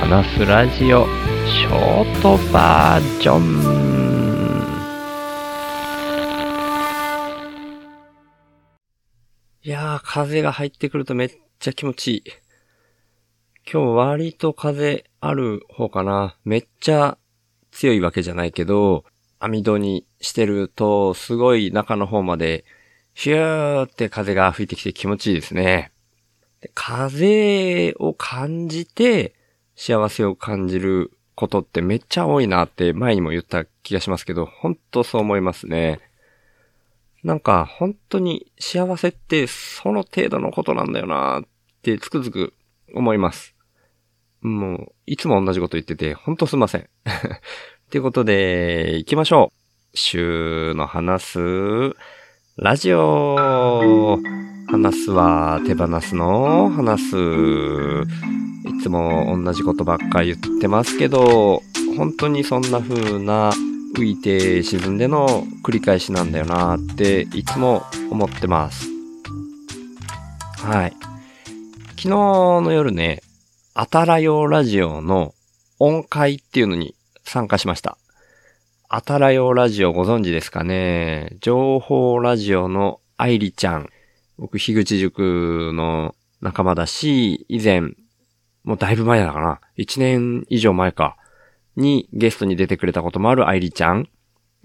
話すラジオショートバージョンいやー、風が入ってくるとめっちゃ気持ちいい。今日割と風ある方かな。めっちゃ強いわけじゃないけど、網戸にしてるとすごい中の方までヒューって風が吹いてきて気持ちいいですね。風を感じて幸せを感じることってめっちゃ多いなって前にも言った気がしますけど、本当そう思いますね。なんか本当に幸せってその程度のことなんだよなってつくづく思います。もう、いつも同じこと言ってて、ほんとすいません。ということで、行きましょう。週の話す、ラジオ話すは手放すの？話す。いつも同じことばっか言ってますけど、本当にそんな風な浮いて沈んでの繰り返しなんだよなっていつも思ってます。はい。昨日の夜ね、あたらよラジオの音階っていうのに参加しました。あたらよラジオご存知ですかね？情報ラジオの愛理ちゃん。僕、樋口塾の仲間だし、以前、もうだいぶ前だかな。1年以上前か。にゲストに出てくれたこともある愛理ちゃん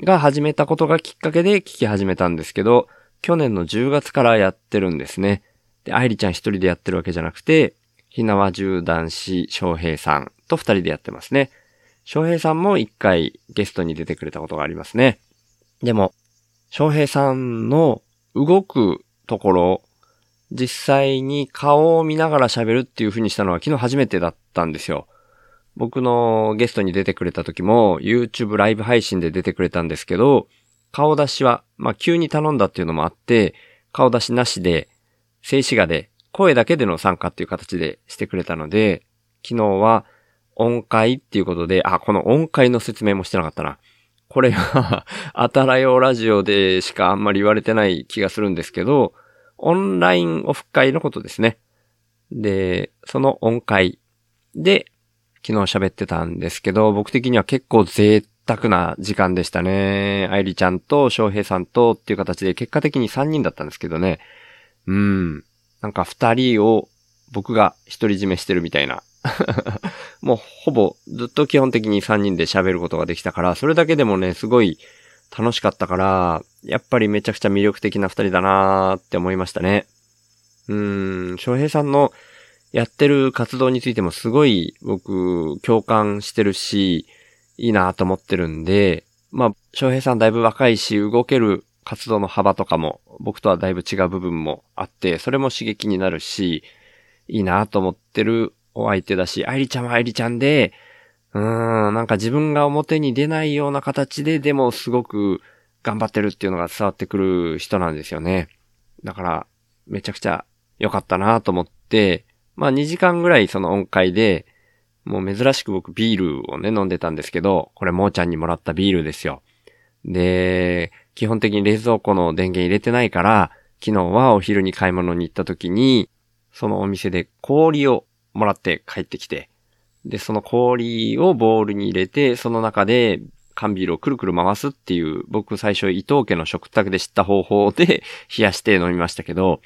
が始めたことがきっかけで聞き始めたんですけど、去年の10月からやってるんですね。で、愛理ちゃん一人でやってるわけじゃなくて、ひなわ銃男子翔平さんと二人でやってますね。翔平さんも一回ゲストに出てくれたことがありますね。でも、翔平さんの動くところ、実際に顔を見ながら喋るっていう風にしたのは昨日初めてだったんですよ。僕のゲストに出てくれた時も YouTube ライブ配信で出てくれたんですけど、顔出しは、まあ、急に頼んだっていうのもあって、顔出しなしで、静止画で、声だけでの参加っていう形でしてくれたので、昨日は音階っていうことで、あ、この音階の説明もしてなかったな。これはあたらよラジオでしかあんまり言われてない気がするんですけど、オンラインオフ会のことですね。で、その音階で昨日喋ってたんですけど、僕的には結構贅沢な時間でしたね。愛理ちゃんと翔平さんとっていう形で結果的に3人だったんですけどね。うん。なんか2人を僕が独り占めしてるみたいな。もうほぼずっと基本的に3人で喋ることができたから、それだけでもね、すごい楽しかったから、やっぱりめちゃくちゃ魅力的な二人だなーって思いましたね。うーん、翔平さんのやってる活動についてもすごい僕共感してるし、いいなと思ってるんで、まあ、翔平さんだいぶ若いし、動ける活動の幅とかも僕とはだいぶ違う部分もあって、それも刺激になるし、いいなと思ってるお相手だし、愛理ちゃんは愛理ちゃんで、うーん、なんか自分が表に出ないような形で、でもすごく頑張ってるっていうのが伝わってくる人なんですよね。だから、めちゃくちゃ良かったなと思って、まあ2時間ぐらいその音階で、もう珍しく僕ビールをね飲んでたんですけど、これもーちゃんにもらったビールですよ。で、基本的に冷蔵庫の電源入れてないから、昨日はお昼に買い物に行った時に、そのお店で氷をもらって帰ってきて、で、その氷をボウルに入れて、その中で缶ビールをくるくる回すっていう、僕最初伊藤家の食卓で知った方法で 冷やして飲みましたけど、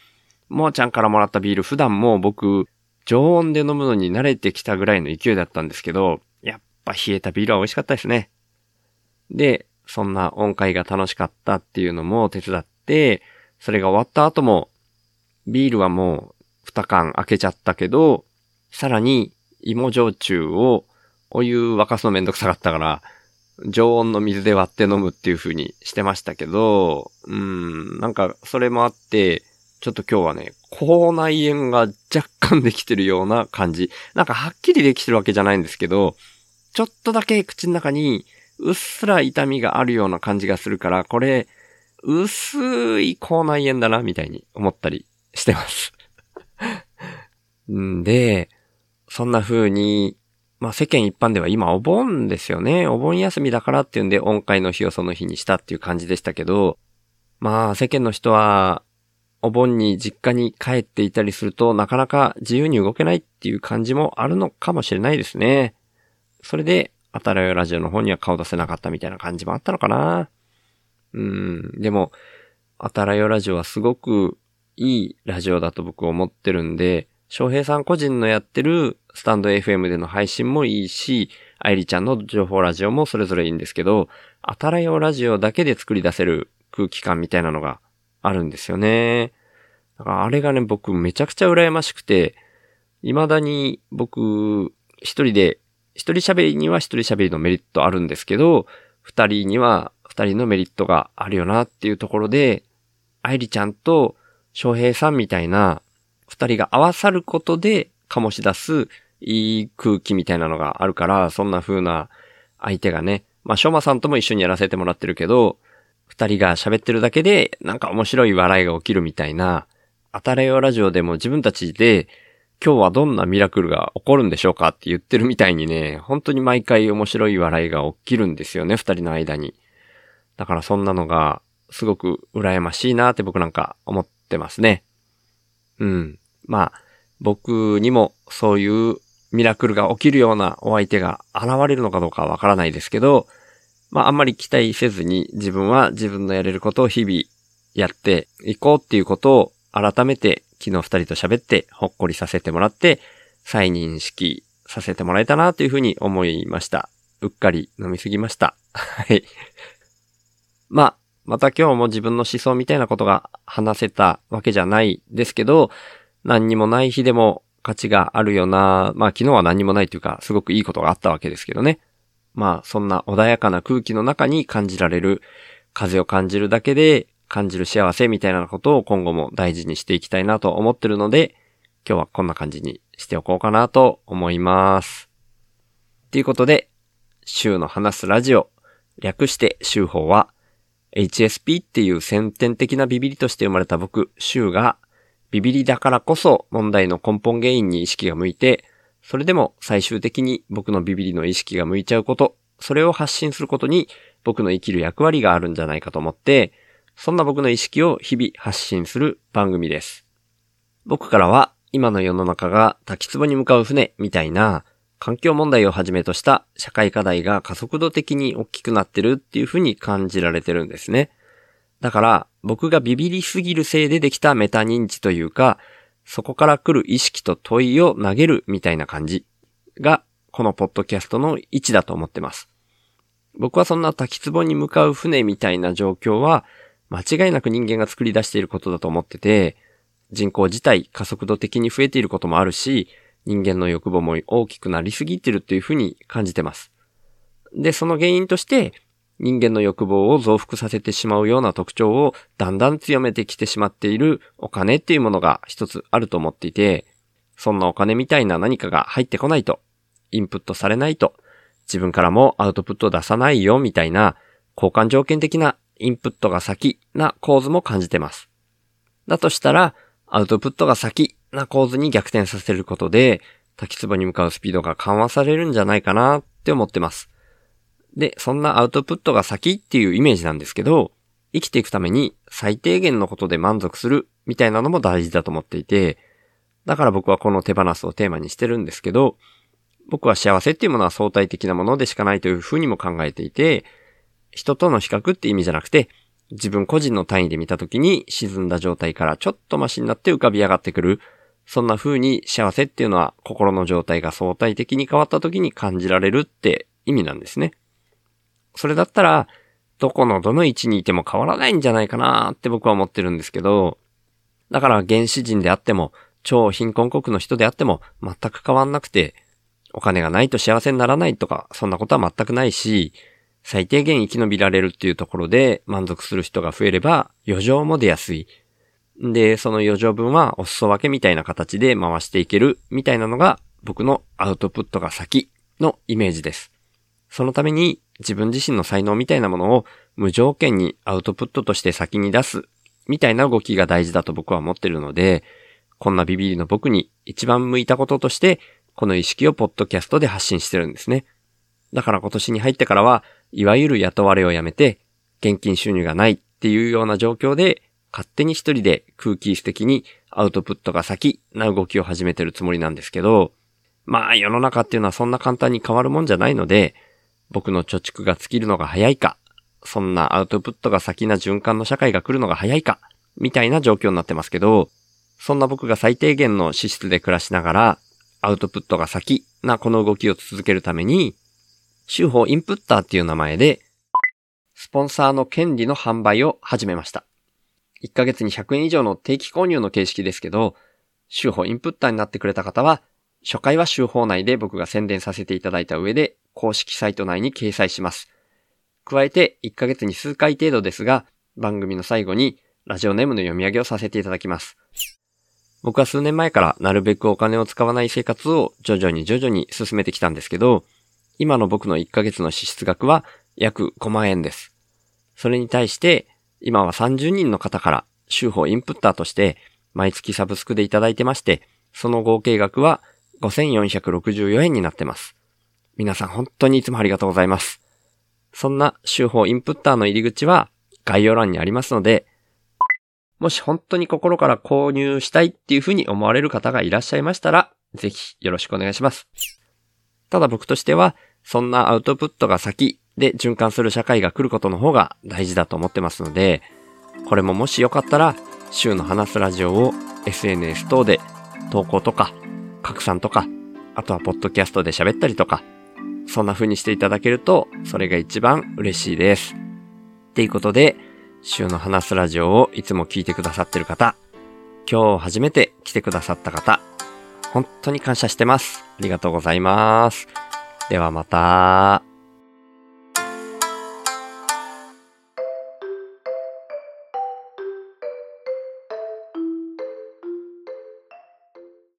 もーちゃんからもらったビール普段も僕、常温で飲むのに慣れてきたぐらいの勢いだったんですけど、やっぱ冷えたビールは美味しかったですね。で、そんな音階が楽しかったっていうのも手伝って、それが終わった後も、ビールはもう2缶開けちゃったけど、さらに芋焼酎をお湯沸かすのめんどくさかったから、常温の水で割って飲むっていう風にしてましたけど、うん、なんかそれもあって、ちょっと今日はね、口内炎が若干できてるような感じ。なんかはっきりできてるわけじゃないんですけど、ちょっとだけ口の中にうっすら痛みがあるような感じがするから、これ、薄い口内炎だな、みたいに思ったりしてます。んで、そんな風に、まあ世間一般では今お盆ですよね。お盆休みだからっていうんで音階の日をその日にしたっていう感じでしたけど、まあ世間の人はお盆に実家に帰っていたりするとなかなか自由に動けないっていう感じもあるのかもしれないですね。それで、あたらよラジオの方には顔出せなかったみたいな感じもあったのかな。うん、でも、あたらよラジオはすごくいいラジオだと僕は思ってるんで、翔平さん個人のやってるスタンド FM での配信もいいし、愛理ちゃんの情報ラジオもそれぞれいいんですけど、あたらよラジオだけで作り出せる空気感みたいなのがあるんですよね。だからあれがね、僕めちゃくちゃ羨ましくて、未だに僕一人で、一人喋りには一人喋りのメリットあるんですけど、二人には二人のメリットがあるよなっていうところで、愛理ちゃんと翔平さんみたいな二人が合わさることで醸し出すいい空気みたいなのがあるから、そんな風な相手がね、まあ、しょうまさんとも一緒にやらせてもらってるけど、二人が喋ってるだけで、なんか面白い笑いが起きるみたいな、あたれよラジオでも自分たちで、今日はどんなミラクルが起こるんでしょうかって言ってるみたいにね、本当に毎回面白い笑いが起きるんですよね、二人の間に。だからそんなのが、すごく羨ましいなって僕なんか思ってますね。うん。まあ、僕にもそういうミラクルが起きるようなお相手が現れるのかどうかわからないですけど、まああんまり期待せずに自分は自分のやれることを日々やっていこうっていうことを改めて昨日二人と喋ってほっこりさせてもらって再認識させてもらえたなというふうに思いました。うっかり飲みすぎました。はい。まあ、また今日も自分の思想みたいなことが話せたわけじゃないですけど、何にもない日でも価値があるよな。まあ昨日は何にもないというか、すごくいいことがあったわけですけどね。まあそんな穏やかな空気の中に感じられる、風を感じるだけで感じる幸せみたいなことを今後も大事にしていきたいなと思ってるので、今日はこんな感じにしておこうかなと思います。ということで、週の話すラジオ、略して週報は、HSP っていう先天的なビビリとして生まれた僕、週がビビリだからこそ問題の根本原因に意識が向いて、それでも最終的に僕のビビリの意識が向いちゃうこと、それを発信することに僕の生きる役割があるんじゃないかと思って、そんな僕の意識を日々発信する番組です。僕からは今の世の中が滝壺に向かう船みたいな環境問題をはじめとした社会課題が加速度的に大きくなってるっていうふうに感じられてるんですね。だから、僕がビビりすぎるせいでできたメタ認知というか、そこから来る意識と問いを投げるみたいな感じが、このポッドキャストの位置だと思ってます。僕はそんな滝壺に向かう船みたいな状況は、間違いなく人間が作り出していることだと思ってて、人口自体加速度的に増えていることもあるし、人間の欲望も大きくなりすぎてるというふうに感じてます。で、その原因として、人間の欲望を増幅させてしまうような特徴をだんだん強めてきてしまっているお金っていうものが一つあると思っていて、そんなお金みたいな何かが入ってこないと、インプットされないと、自分からもアウトプットを出さないよみたいな交換条件的なインプットが先な構図も感じてます。だとしたら、アウトプットが先な構図に逆転させることで、滝壺に向かうスピードが緩和されるんじゃないかなって思ってます。で、そんなアウトプットが先っていうイメージなんですけど、生きていくために最低限のことで満足するみたいなのも大事だと思っていて、だから僕はこの手放すをテーマにしてるんですけど、僕は幸せっていうものは相対的なものでしかないというふうにも考えていて、人との比較って意味じゃなくて、自分個人の単位で見た時に沈んだ状態からちょっとマシになって浮かび上がってくる。そんな風に幸せっていうのは心の状態が相対的に変わった時に感じられるって意味なんですね。それだったら、どこのどの位置にいても変わらないんじゃないかなって僕は思ってるんですけど、だから原始人であっても、超貧困国の人であっても全く変わんなくて、お金がないと幸せにならないとか、そんなことは全くないし、最低限生き延びられるっていうところで満足する人が増えれば余剰も出やすい。で、その余剰分はお裾分けみたいな形で回していけるみたいなのが僕のアウトプットが先のイメージです。そのために自分自身の才能みたいなものを無条件にアウトプットとして先に出すみたいな動きが大事だと僕は思ってるので、こんなビビリの僕に一番向いたこととして、この意識をポッドキャストで発信してるんですね。だから今年に入ってからは、いわゆる雇われをやめて、現金収入がないっていうような状況で、勝手に一人で空気質的にアウトプットが先な動きを始めてるつもりなんですけど、まあ世の中っていうのはそんな簡単に変わるもんじゃないので、僕の貯蓄が尽きるのが早いか、そんなアウトプットが先な循環の社会が来るのが早いか、みたいな状況になってますけど、そんな僕が最低限の資質で暮らしながら、アウトプットが先なこの動きを続けるために、手法インプッターっていう名前で、スポンサーの権利の販売を始めました。1ヶ月に100円以上の定期購入の形式ですけど、手法インプッターになってくれた方は、初回は手法内で僕が宣伝させていただいた上で、公式サイト内に掲載します。加えて、1ヶ月に数回程度ですが、番組の最後にラジオネームの読み上げをさせていただきます。僕は数年前からなるべくお金を使わない生活を徐々に徐々に進めてきたんですけど、今の僕の1ヶ月の支出額は約5万円です。それに対して、今は30人の方から週報インプッターとして毎月サブスクでいただいてまして、その合計額は5464円になってます。皆さん本当にいつもありがとうございます。そんな週報インプッターの入り口は概要欄にありますので、もし本当に心から購入したいっていうふうに思われる方がいらっしゃいましたら、ぜひよろしくお願いします。ただ僕としては、そんなアウトプットが先で循環する社会が来ることの方が大事だと思ってますので、これももしよかったら、週の話すラジオを SNS 等で投稿とか、拡散とか、あとはポッドキャストで喋ったりとか、そんな風にしていただけると、それが一番嬉しいです。っていうことで、週の話すラジオをいつも聞いてくださってる方、今日初めて来てくださった方、本当に感謝してます。ありがとうございます。ではまた。